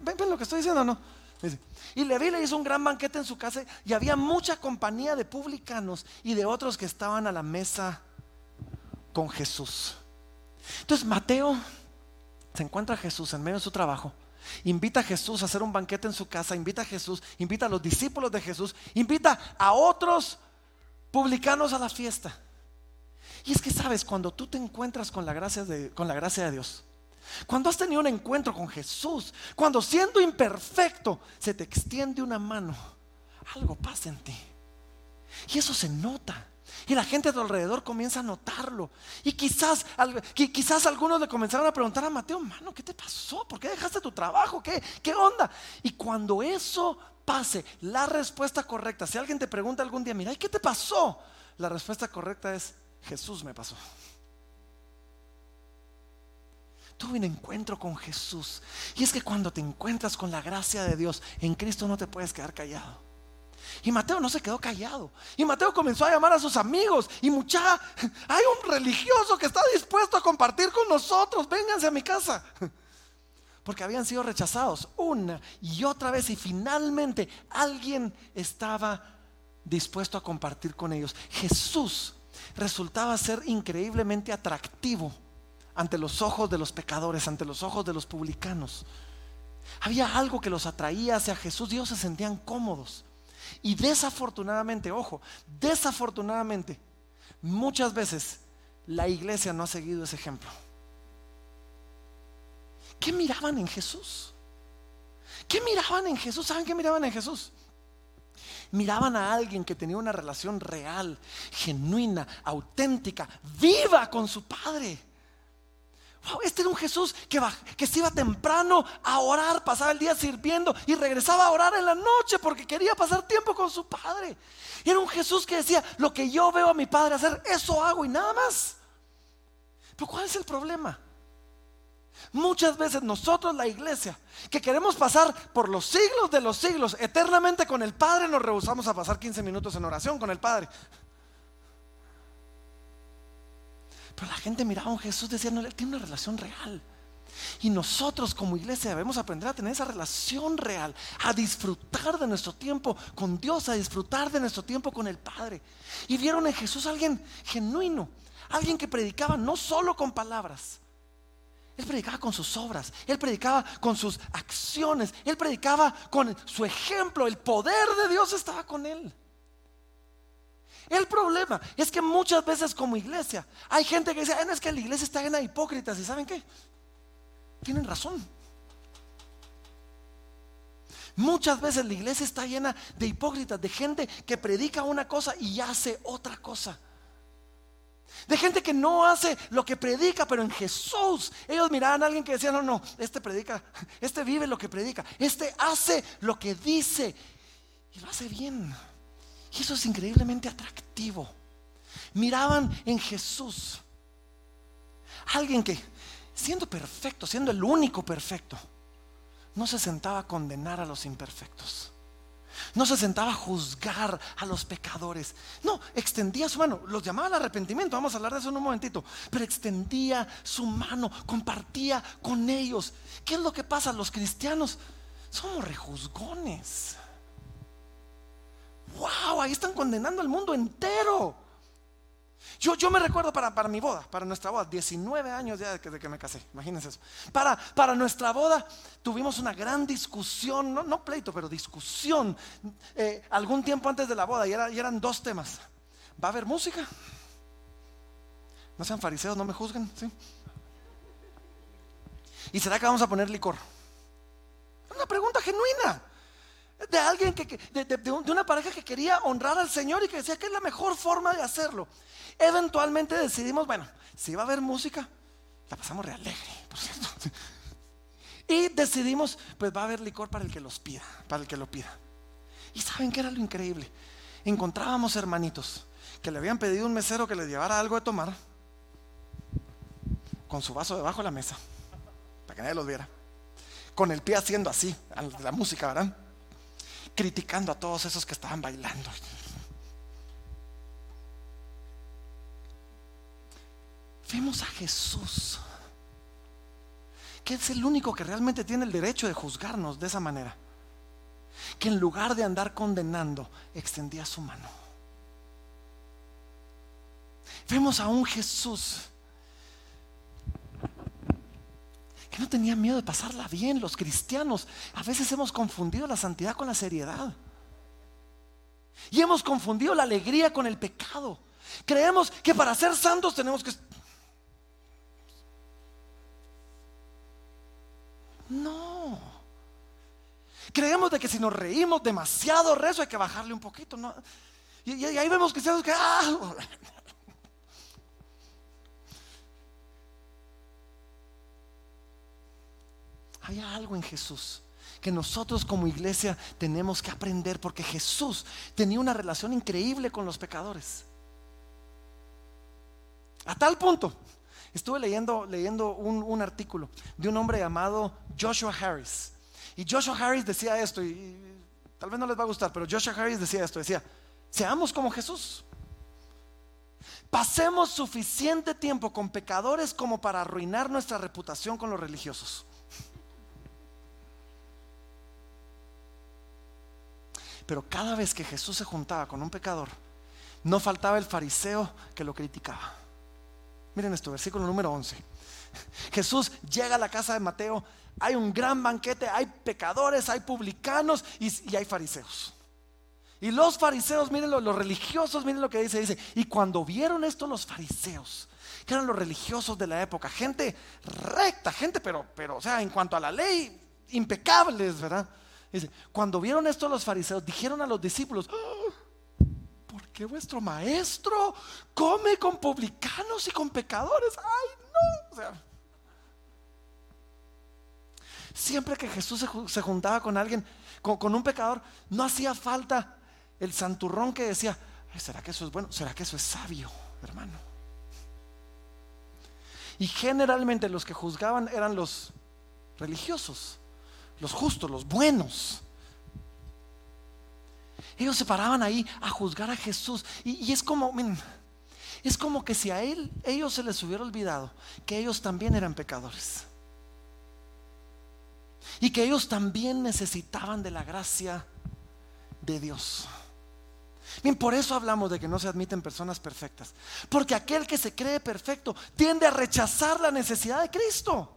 ¿Ven, lo que estoy diciendo no? Y Leví le hizo un gran banquete en su casa y había mucha compañía de publicanos y de otros que estaban a la mesa con Jesús. Entonces Mateo se encuentra a Jesús en medio de su trabajo invita a Jesús a hacer un banquete en su casa, invita a Jesús, invita a los discípulos de Jesús, invita a otros publicanos a la fiesta. Y es que sabes, cuando tú te encuentras con la gracia de, con la gracia de Dios, cuando has tenido un encuentro con Jesús, cuando siendo imperfecto se te extiende una mano, algo pasa en ti. Y eso se nota. Y la gente a tu alrededor comienza a notarlo. Y quizás, quizás algunos le comenzaron a preguntar a Mateo, mano, ¿qué te pasó? ¿Por qué dejaste tu trabajo? ¿Qué, ¿Qué onda? Y cuando eso pase, la respuesta correcta, si alguien te pregunta algún día, mira, ¿y qué te pasó? La respuesta correcta es, Jesús me pasó. Tuve un encuentro con Jesús. Y es que cuando te encuentras con la gracia de Dios, en Cristo no te puedes quedar callado. Y Mateo no se quedó callado. Y Mateo comenzó a llamar a sus amigos. Y mucha, hay un religioso que está dispuesto a compartir con nosotros. Vénganse a mi casa. Porque habían sido rechazados una y otra vez. Y finalmente alguien estaba dispuesto a compartir con ellos. Jesús resultaba ser increíblemente atractivo ante los ojos de los pecadores, ante los ojos de los publicanos. Había algo que los atraía hacia Jesús. Dios se sentían cómodos. Y desafortunadamente, ojo, desafortunadamente, muchas veces la iglesia no ha seguido ese ejemplo. ¿Qué miraban en Jesús? ¿Qué miraban en Jesús? ¿Saben qué miraban en Jesús? Miraban a alguien que tenía una relación real, genuina, auténtica, viva con su Padre este era un Jesús que, que se iba temprano a orar, pasaba el día sirviendo y regresaba a orar en la noche porque quería pasar tiempo con su Padre. Y era un Jesús que decía, lo que yo veo a mi Padre hacer, eso hago y nada más. Pero ¿cuál es el problema? Muchas veces nosotros, la iglesia, que queremos pasar por los siglos de los siglos eternamente con el Padre, nos rehusamos a pasar 15 minutos en oración con el Padre. Pero la gente miraba a un Jesús decía, no, él tiene una relación real. Y nosotros como iglesia debemos aprender a tener esa relación real, a disfrutar de nuestro tiempo con Dios, a disfrutar de nuestro tiempo con el Padre. Y vieron en Jesús a alguien genuino, alguien que predicaba no solo con palabras, él predicaba con sus obras, él predicaba con sus acciones, él predicaba con su ejemplo, el poder de Dios estaba con él. El problema es que muchas veces como iglesia hay gente que dice, ah, es que la iglesia está llena de hipócritas. ¿Y saben qué? Tienen razón. Muchas veces la iglesia está llena de hipócritas, de gente que predica una cosa y hace otra cosa. De gente que no hace lo que predica, pero en Jesús. Ellos miraban a alguien que decía, no, no, este predica, este vive lo que predica, este hace lo que dice y lo hace bien. Y eso es increíblemente atractivo. Miraban en Jesús alguien que, siendo perfecto, siendo el único perfecto, no se sentaba a condenar a los imperfectos. No se sentaba a juzgar a los pecadores. No, extendía su mano. Los llamaba al arrepentimiento. Vamos a hablar de eso en un momentito. Pero extendía su mano, compartía con ellos. ¿Qué es lo que pasa? Los cristianos somos rejuzgones wow, ahí están condenando al mundo entero. Yo, yo me recuerdo para, para, mi boda, para nuestra boda, 19 años ya de que, me casé, imagínense eso. Para, para, nuestra boda tuvimos una gran discusión, no, pleito, pero discusión, eh, algún tiempo antes de la boda, y, y eran dos temas. ¿Va a haber música? No sean fariseos, no me juzguen, ¿sí? ¿Y será que vamos a poner licor? Una pregunta genuina de alguien que, de, una pareja que quería honrar al Señor y que decía que es la mejor forma de hacerlo. Eventualmente decidimos, bueno, si va a haber música, la pasamos re alegre, por cierto. Y decidimos, pues va a haber licor para el que los pida, para el que lo pida. Y saben qué era lo increíble. Encontrábamos hermanitos que le habían pedido un mesero que les llevara algo de tomar con su vaso debajo de la mesa, para que nadie los viera, con el pie haciendo así, la música, ¿verdad? Criticando a todos esos que estaban bailando. Vemos a Jesús, que es el único que realmente tiene el derecho de juzgarnos de esa manera. Que en lugar de andar condenando, extendía su mano. Vemos a un Jesús no tenía miedo de pasarla bien. Los cristianos a veces hemos confundido la santidad con la seriedad. Y hemos confundido la alegría con el pecado. Creemos que para ser santos tenemos que... No. Creemos de que si nos reímos demasiado rezo hay que bajarle un poquito. Y, ahí vemos que... que ¡ah! Hay algo en Jesús que nosotros como iglesia tenemos que aprender porque Jesús tenía una relación increíble con los pecadores. A tal punto, estuve leyendo, leyendo un, artículo de un hombre llamado Joshua Harris. Y Joshua Harris decía esto, y, tal vez no les va a gustar, pero Joshua Harris decía esto, decía, seamos como Jesús. Pasemos suficiente tiempo con pecadores como para arruinar nuestra reputación con los religiosos. Pero cada vez que Jesús se juntaba con un pecador, no faltaba el fariseo que lo criticaba. Miren esto, versículo número 11. Jesús llega a la casa de Mateo, hay un gran banquete, hay pecadores, hay publicanos y, hay fariseos. Y los fariseos, miren los religiosos, miren lo que dice, dice, y cuando vieron esto los fariseos, que eran los religiosos de la época, gente recta, gente, pero, pero, o sea, en cuanto a la ley, impecables, ¿verdad? Dice, cuando vieron esto los fariseos, dijeron a los discípulos, ah, ¿por qué vuestro maestro come con publicanos y con pecadores? Ay, no. siempre que Jesús se, juntaba con alguien, con, un pecador, no hacía falta el santurrón que decía, ¿será que eso es bueno? ¿Será que eso es sabio, hermano? Y generalmente los que juzgaban eran los religiosos los justos, los buenos. Ellos se paraban ahí a juzgar a Jesús. Y, es como, es como que si a él, ellos se les hubiera olvidado que ellos también eran pecadores. Y que ellos también necesitaban de la gracia de Dios. Bien, por eso hablamos de que no se admiten personas perfectas. Porque aquel que se cree perfecto tiende a rechazar la necesidad de Cristo.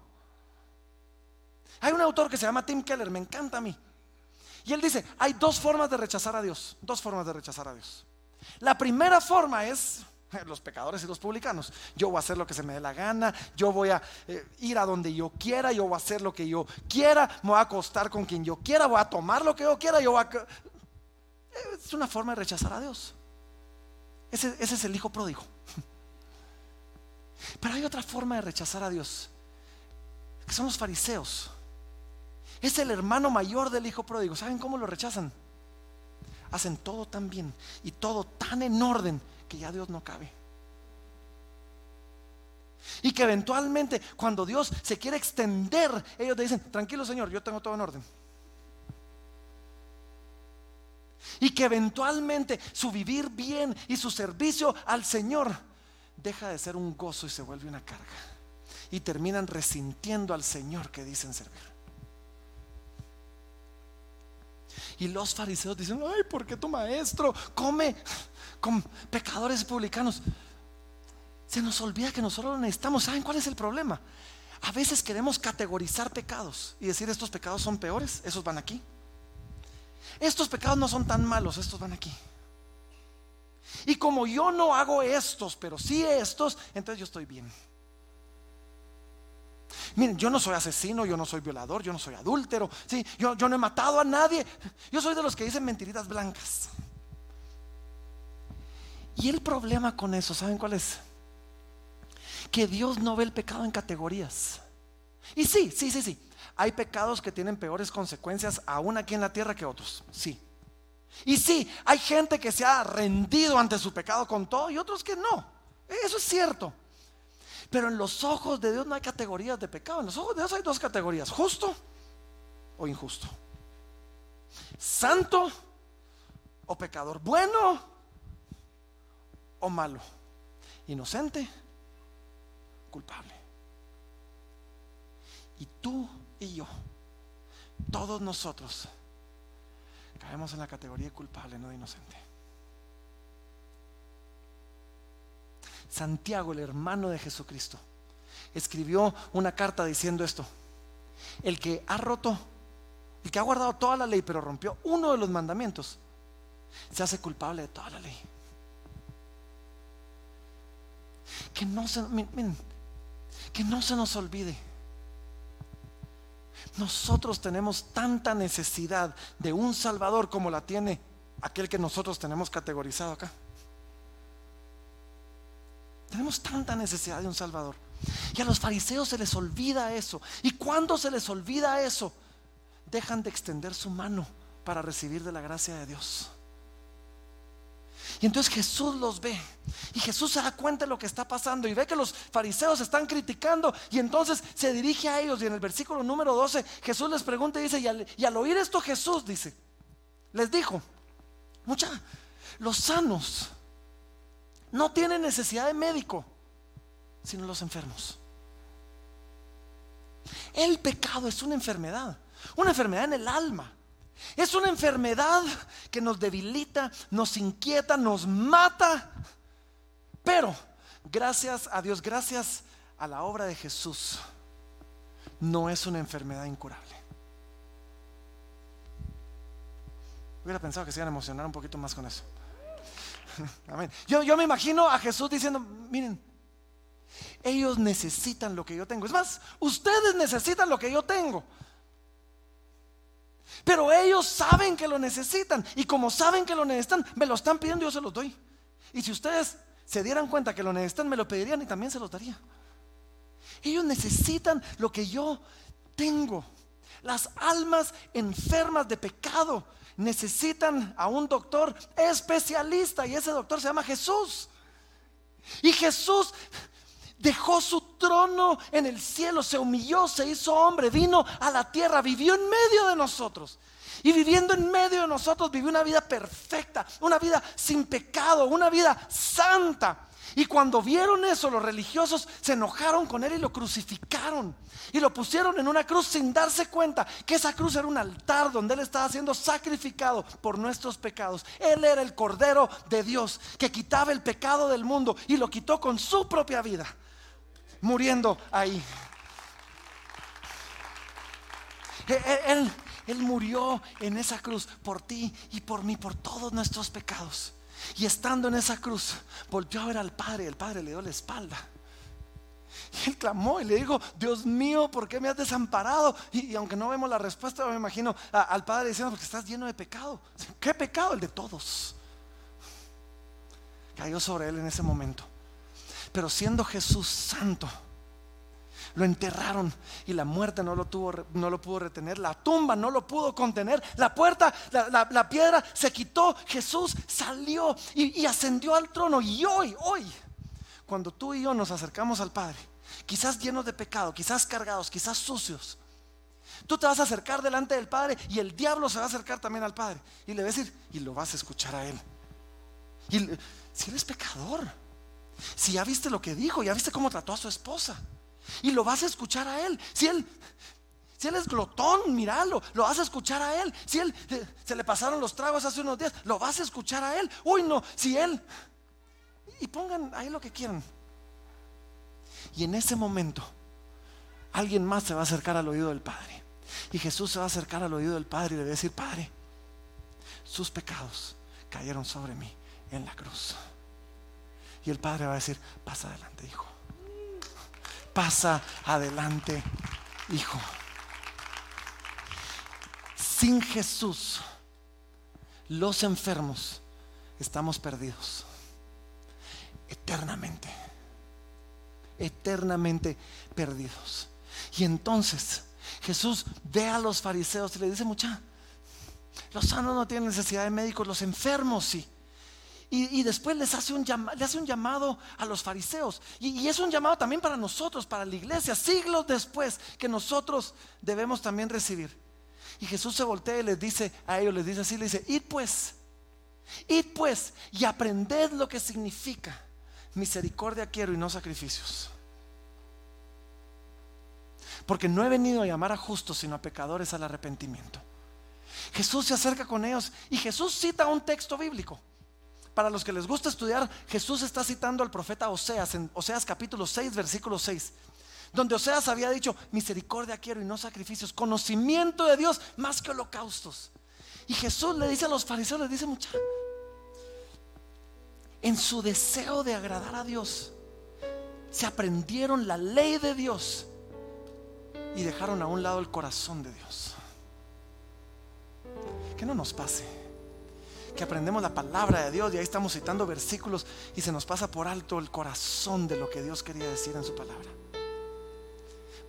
Hay un autor que se llama Tim Keller, me encanta a mí. Y él dice, hay dos formas de rechazar a Dios, dos formas de rechazar a Dios. La primera forma es los pecadores y los publicanos. Yo voy a hacer lo que se me dé la gana, yo voy a eh, ir a donde yo quiera, yo voy a hacer lo que yo quiera, me voy a acostar con quien yo quiera, voy a tomar lo que yo quiera, yo voy a... Es una forma de rechazar a Dios. Ese, ese es el hijo pródigo. Pero hay otra forma de rechazar a Dios, que son los fariseos. Es el hermano mayor del hijo pródigo. ¿Saben cómo lo rechazan? Hacen todo tan bien y todo tan en orden que ya Dios no cabe. Y que eventualmente cuando Dios se quiere extender, ellos dicen, tranquilo Señor, yo tengo todo en orden. Y que eventualmente su vivir bien y su servicio al Señor deja de ser un gozo y se vuelve una carga. Y terminan resintiendo al Señor que dicen servir. Y los fariseos dicen, ay, ¿por qué tu maestro come con pecadores publicanos? Se nos olvida que nosotros lo necesitamos. ¿Saben cuál es el problema? A veces queremos categorizar pecados y decir estos pecados son peores, esos van aquí. Estos pecados no son tan malos, estos van aquí. Y como yo no hago estos, pero sí estos, entonces yo estoy bien. Miren, yo no soy asesino, yo no soy violador, yo no soy adúltero, ¿sí? yo, yo no he matado a nadie. Yo soy de los que dicen mentiritas blancas. Y el problema con eso, ¿saben cuál es? Que Dios no ve el pecado en categorías. Y sí, sí, sí, sí. Hay pecados que tienen peores consecuencias aún aquí en la tierra que otros. Sí. Y sí, hay gente que se ha rendido ante su pecado con todo y otros que no. Eso es cierto. Pero en los ojos de Dios no hay categorías de pecado. En los ojos de Dios hay dos categorías, justo o injusto. Santo o pecador. Bueno o malo. Inocente, culpable. Y tú y yo, todos nosotros, caemos en la categoría culpable, no de inocente. Santiago, el hermano de Jesucristo, escribió una carta diciendo esto. El que ha roto, el que ha guardado toda la ley, pero rompió uno de los mandamientos, se hace culpable de toda la ley. Que no se, que no se nos olvide. Nosotros tenemos tanta necesidad de un Salvador como la tiene aquel que nosotros tenemos categorizado acá. Tenemos tanta necesidad de un Salvador. Y a los fariseos se les olvida eso. Y cuando se les olvida eso, dejan de extender su mano para recibir de la gracia de Dios. Y entonces Jesús los ve. Y Jesús se da cuenta de lo que está pasando y ve que los fariseos están criticando. Y entonces se dirige a ellos. Y en el versículo número 12 Jesús les pregunta y dice, y al, y al oír esto Jesús dice, les dijo, mucha, los sanos no tienen necesidad de médico, sino los enfermos. El pecado es una enfermedad, una enfermedad en el alma. Es una enfermedad que nos debilita, nos inquieta, nos mata. Pero gracias a Dios, gracias a la obra de Jesús, no es una enfermedad incurable. Hubiera pensado que se iban a emocionar un poquito más con eso. Yo, me imagino a Jesús diciendo, miren, ellos necesitan lo que yo tengo. Es más, ustedes necesitan lo que yo tengo. Pero ellos saben que lo necesitan. Y como saben que lo necesitan, me lo están pidiendo yo se los doy. Y si ustedes se dieran cuenta que lo necesitan, me lo pedirían y también se los daría. Ellos necesitan lo que yo tengo. Las almas enfermas de pecado necesitan a un doctor especialista y ese doctor se llama Jesús. Y Jesús dejó su trono en el cielo, se humilló, se hizo hombre, vino a la tierra, vivió en medio de nosotros. Y viviendo en medio de nosotros vivió una vida perfecta, una vida sin pecado, una vida santa. Y cuando vieron eso, los religiosos se enojaron con él y lo crucificaron. Y lo pusieron en una cruz sin darse cuenta que esa cruz era un altar donde él estaba siendo sacrificado por nuestros pecados. Él era el Cordero de Dios que quitaba el pecado del mundo y lo quitó con su propia vida, muriendo ahí. E, e, él, él murió en esa cruz por ti y por mí, por todos nuestros pecados. Y estando en esa cruz, volvió a ver al Padre. El Padre le dio la espalda. Y él clamó y le dijo, Dios mío, ¿por qué me has desamparado? Y, aunque no vemos la respuesta, me imagino al Padre diciendo, porque estás lleno de pecado. ¿Qué pecado? El de todos. Cayó sobre él en ese momento. Pero siendo Jesús santo, lo enterraron y la muerte no lo, tuvo, no lo pudo retener, la tumba no lo pudo contener, la puerta, la, piedra se quitó, Jesús salió y, ascendió al trono. Y hoy, hoy, cuando tú y yo nos acercamos al Padre, quizás llenos de pecado, quizás cargados, quizás sucios, tú te vas a acercar delante del Padre y el diablo se va a acercar también al Padre y le va a decir, y lo vas a escuchar a Él. Y si Él es pecador, si ya viste lo que dijo, ya viste cómo trató a su esposa. Y lo vas a escuchar a Él. Si Él, si él es glotón, míralo, lo vas a escuchar a Él. Si Él se le pasaron los tragos hace unos días, lo vas a escuchar a Él. Uy, no, si Él... Y pongan ahí lo que quieran. Y en ese momento, alguien más se va a acercar al oído del Padre. Y Jesús se va a acercar al oído del Padre y le va a decir, Padre, sus pecados cayeron sobre mí en la cruz. Y el Padre va a decir, pasa adelante, hijo pasa adelante, hijo. Sin Jesús, los enfermos estamos perdidos eternamente, eternamente perdidos. Y entonces Jesús ve a los fariseos y le dice, mucha, los sanos no tienen necesidad de médicos, los enfermos sí. Y, después les hace, un le hace un llamado a los fariseos. Y, es un llamado también para nosotros, para la iglesia, siglos después, que nosotros debemos también recibir. Y Jesús se voltea y les dice a ellos, les dice así, les dice, id pues, id pues y aprended lo que significa. Misericordia quiero y no sacrificios. Porque no he venido a llamar a justos, sino a pecadores al arrepentimiento. Jesús se acerca con ellos y Jesús cita un texto bíblico. Para los que les gusta estudiar, Jesús está citando al profeta Oseas en Oseas capítulo 6, versículo 6, donde Oseas había dicho, misericordia quiero y no sacrificios, conocimiento de Dios más que holocaustos. Y Jesús le dice a los fariseos, le dice mucha, en su deseo de agradar a Dios, se aprendieron la ley de Dios y dejaron a un lado el corazón de Dios. Que no nos pase. Que aprendemos la palabra de Dios y ahí estamos citando versículos y se nos pasa por alto el corazón de lo que Dios quería decir en su palabra.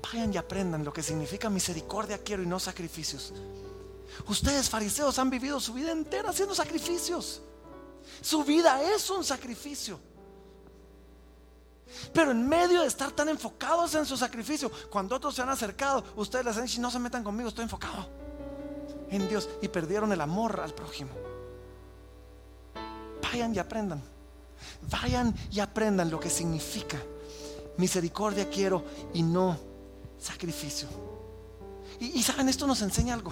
Vayan y aprendan lo que significa misericordia quiero y no sacrificios. Ustedes fariseos han vivido su vida entera haciendo sacrificios. Su vida es un sacrificio. Pero en medio de estar tan enfocados en su sacrificio, cuando otros se han acercado, ustedes les dicen, no se metan conmigo, estoy enfocado en Dios. Y perdieron el amor al prójimo. Vayan y aprendan. Vayan y aprendan lo que significa. Misericordia quiero y no sacrificio. Y, saben, esto nos enseña algo.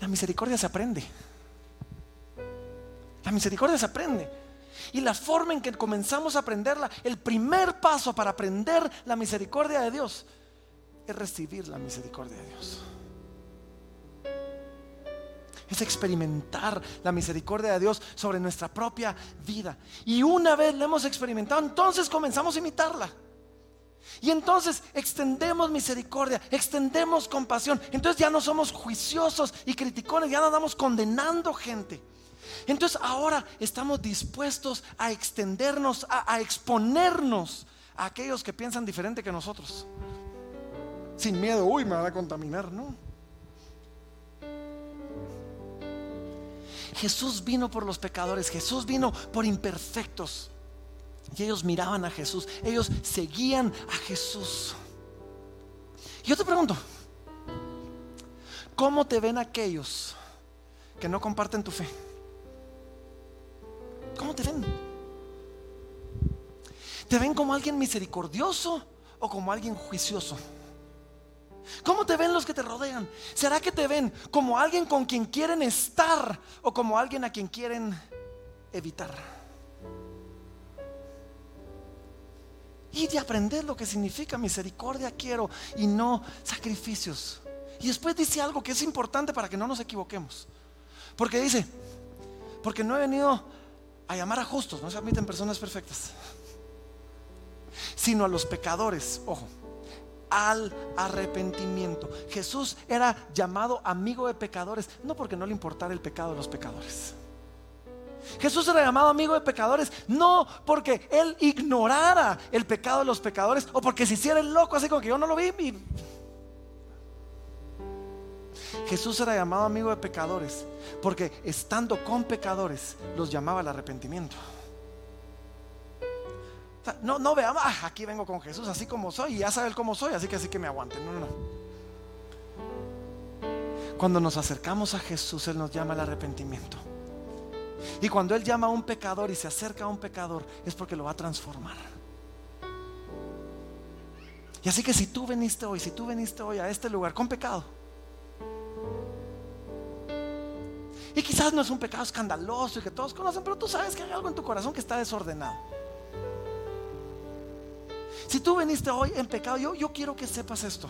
La misericordia se aprende. La misericordia se aprende. Y la forma en que comenzamos a aprenderla, el primer paso para aprender la misericordia de Dios, es recibir la misericordia de Dios. Es experimentar la misericordia de Dios sobre nuestra propia vida. Y una vez la hemos experimentado, entonces comenzamos a imitarla. Y entonces extendemos misericordia, extendemos compasión. Entonces ya no somos juiciosos y criticones, ya no andamos condenando gente. Entonces ahora estamos dispuestos a extendernos, a, exponernos a aquellos que piensan diferente que nosotros. Sin miedo, uy, me van a contaminar, ¿no? Jesús vino por los pecadores, Jesús vino por imperfectos. Y ellos miraban a Jesús, ellos seguían a Jesús. Yo te pregunto, ¿cómo te ven aquellos que no comparten tu fe? ¿Cómo te ven? ¿Te ven como alguien misericordioso o como alguien juicioso? ¿Cómo te ven los que te rodean? ¿Será que te ven como alguien con quien quieren estar o como alguien a quien quieren evitar? Y de aprender lo que significa misericordia quiero y no sacrificios. Y después dice algo que es importante para que no nos equivoquemos. Porque dice, porque no he venido a llamar a justos, no se admiten personas perfectas, sino a los pecadores, ojo, al arrepentimiento. Jesús era llamado amigo de pecadores, no porque no le importara el pecado de los pecadores. Jesús era llamado amigo de pecadores, no porque él ignorara el pecado de los pecadores o porque se hiciera el loco, así como que yo no lo vi. Jesús era llamado amigo de pecadores porque estando con pecadores los llamaba al arrepentimiento. No, no veamos, ah, aquí vengo con Jesús así como soy y ya sabe cómo soy, así que así que me aguanten. No, no, no. Cuando nos acercamos a Jesús, Él nos llama al arrepentimiento. Y cuando Él llama a un pecador y se acerca a un pecador, es porque lo va a transformar. Y así que si tú veniste hoy, si tú veniste hoy a este lugar con pecado, Y quizás no es un pecado escandaloso y que todos conocen, pero tú sabes que hay algo en tu corazón que está desordenado. Si tú veniste hoy en pecado, yo, yo quiero que sepas esto.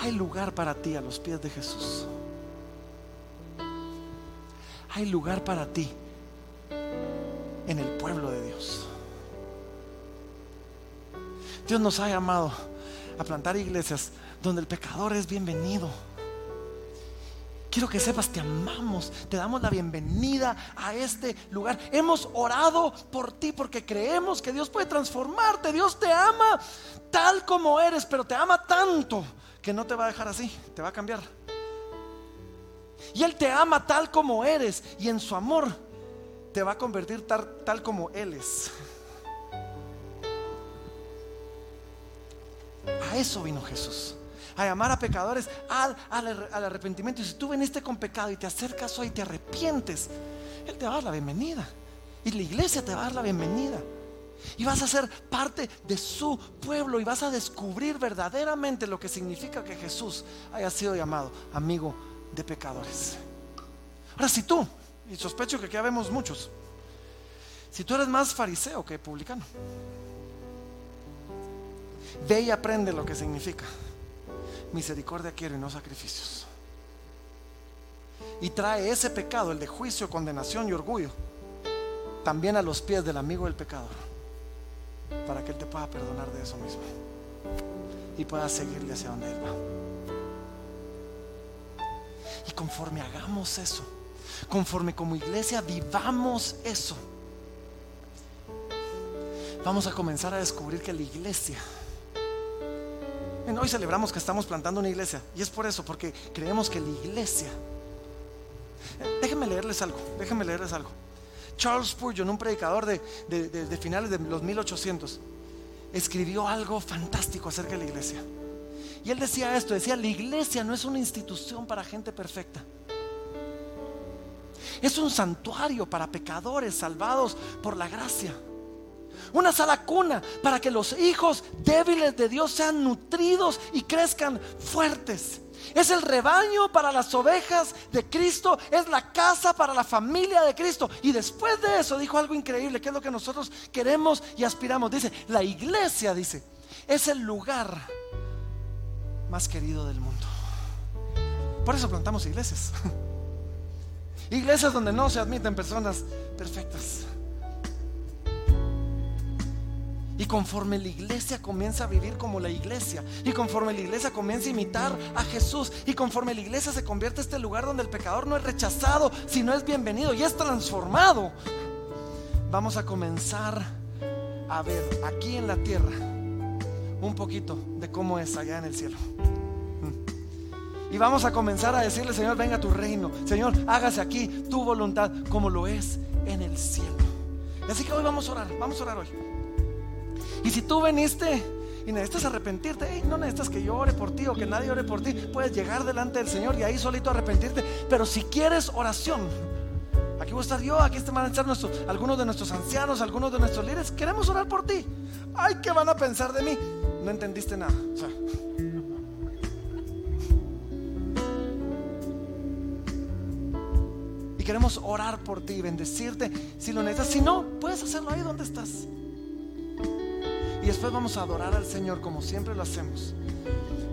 Hay lugar para ti a los pies de Jesús. Hay lugar para ti en el pueblo de Dios. Dios nos ha llamado a plantar iglesias donde el pecador es bienvenido Quiero que sepas, te amamos, te damos la bienvenida a este lugar. Hemos orado por ti porque creemos que Dios puede transformarte. Dios te ama tal como eres, pero te ama tanto que no te va a dejar así, te va a cambiar. Y Él te ama tal como eres y en su amor te va a convertir tal, tal como Él es. A eso vino Jesús a llamar a pecadores al, arrepentimiento. Y si tú viniste con pecado y te acercas hoy y te arrepientes, Él te va a dar la bienvenida. Y la iglesia te va a dar la bienvenida. Y vas a ser parte de su pueblo y vas a descubrir verdaderamente lo que significa que Jesús haya sido llamado amigo de pecadores. Ahora, si tú, y sospecho que aquí vemos muchos, si tú eres más fariseo que publicano, Ve y aprende lo que significa. Misericordia quiero y no sacrificios. Y trae ese pecado, el de juicio, condenación y orgullo, también a los pies del amigo del pecador, para que Él te pueda perdonar de eso mismo y pueda seguirle hacia donde Él va. Y conforme hagamos eso, conforme como iglesia vivamos eso, vamos a comenzar a descubrir que la iglesia, hoy celebramos que estamos plantando una iglesia, y es por eso, porque creemos que la iglesia, déjenme leerles algo, déjenme leerles algo. Charles Spurgeon, un predicador de, finales de los 1800, escribió algo fantástico acerca de la iglesia. Y él decía esto, decía, la iglesia no es una institución para gente perfecta. Es un santuario para pecadores salvados por la gracia. Una sala cuna para que los hijos débiles de Dios sean nutridos y crezcan fuertes. Es el rebaño para las ovejas de Cristo. Es la casa para la familia de Cristo. Y después de eso dijo algo increíble, que es lo que nosotros queremos y aspiramos. Dice, la iglesia, dice, es el lugar más querido del mundo. Por eso plantamos iglesias. Iglesias donde no se admiten personas perfectas. Y conforme la iglesia comienza a vivir como la iglesia, y conforme la iglesia comienza a imitar a Jesús, y conforme la iglesia se convierte en este lugar donde el pecador no es rechazado, sino es bienvenido y es transformado, vamos a comenzar a ver aquí en la tierra un poquito de cómo es allá en el cielo. Y vamos a comenzar a decirle, Señor, venga a tu reino. Señor, hágase aquí tu voluntad como lo es en el cielo. Así que hoy vamos a orar, vamos a orar hoy. Y si tú veniste y necesitas arrepentirte, no necesitas que yo ore por ti o que nadie ore por ti, puedes llegar delante del Señor y ahí solito arrepentirte. Pero si quieres oración, aquí voy a estar yo, aquí van a estar nuestros, algunos de nuestros ancianos, algunos de nuestros líderes, queremos orar por ti. Ay, ¿qué van a pensar de mí? No entendiste nada. y queremos orar por ti, bendecirte si lo necesitas. Si no, puedes hacerlo ahí donde estás. Y después vamos a adorar al Señor como siempre lo hacemos.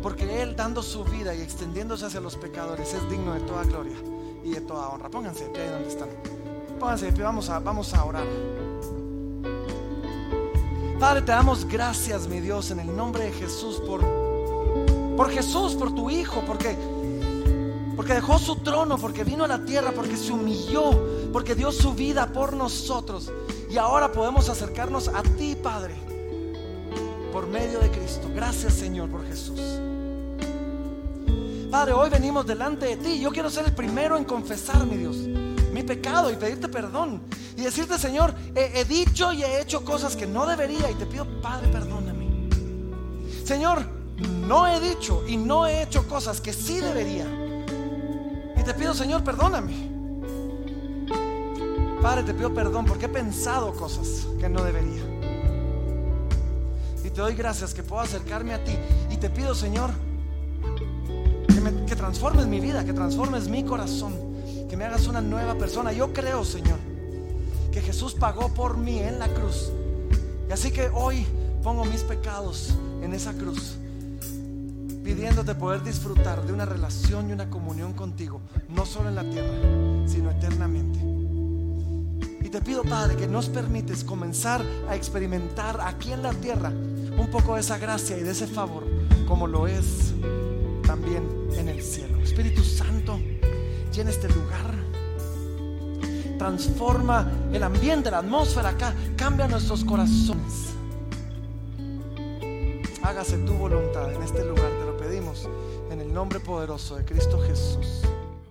Porque Él dando su vida y extendiéndose hacia los pecadores es digno de toda gloria y de toda honra. Pónganse de pie ahí donde están. Pónganse de pie, vamos a, vamos a orar. Padre, te damos gracias, mi Dios, en el nombre de Jesús por, por Jesús, por tu Hijo, porque, porque dejó su trono, porque vino a la tierra, porque se humilló, porque dio su vida por nosotros. Y ahora podemos acercarnos a ti, Padre por medio de Cristo. Gracias Señor por Jesús. Padre, hoy venimos delante de ti. Yo quiero ser el primero en confesar, mi Dios, mi pecado y pedirte perdón. Y decirte, Señor, he, dicho y he hecho cosas que no debería y te pido, Padre, perdóname. Señor, no he dicho y no he hecho cosas que sí debería. Y te pido, Señor, perdóname. Padre, te pido perdón porque he pensado cosas que no debería te doy gracias que puedo acercarme a ti. Y te pido, Señor, que, transformes mi vida, que transformes mi corazón, que me hagas una nueva persona. Yo creo, Señor, que Jesús pagó por mí en la cruz. Y así que hoy pongo mis pecados en esa cruz, pidiéndote poder disfrutar de una relación y una comunión contigo, no solo en la tierra, sino eternamente. Y te pido, Padre, que nos permites comenzar a experimentar aquí en la tierra un poco de esa gracia y de ese favor, como lo es también en el cielo. Espíritu Santo, llena este lugar. Transforma el ambiente, la atmósfera acá. Cambia nuestros corazones. Hágase tu voluntad en este lugar, te lo pedimos en el nombre poderoso de Cristo Jesús.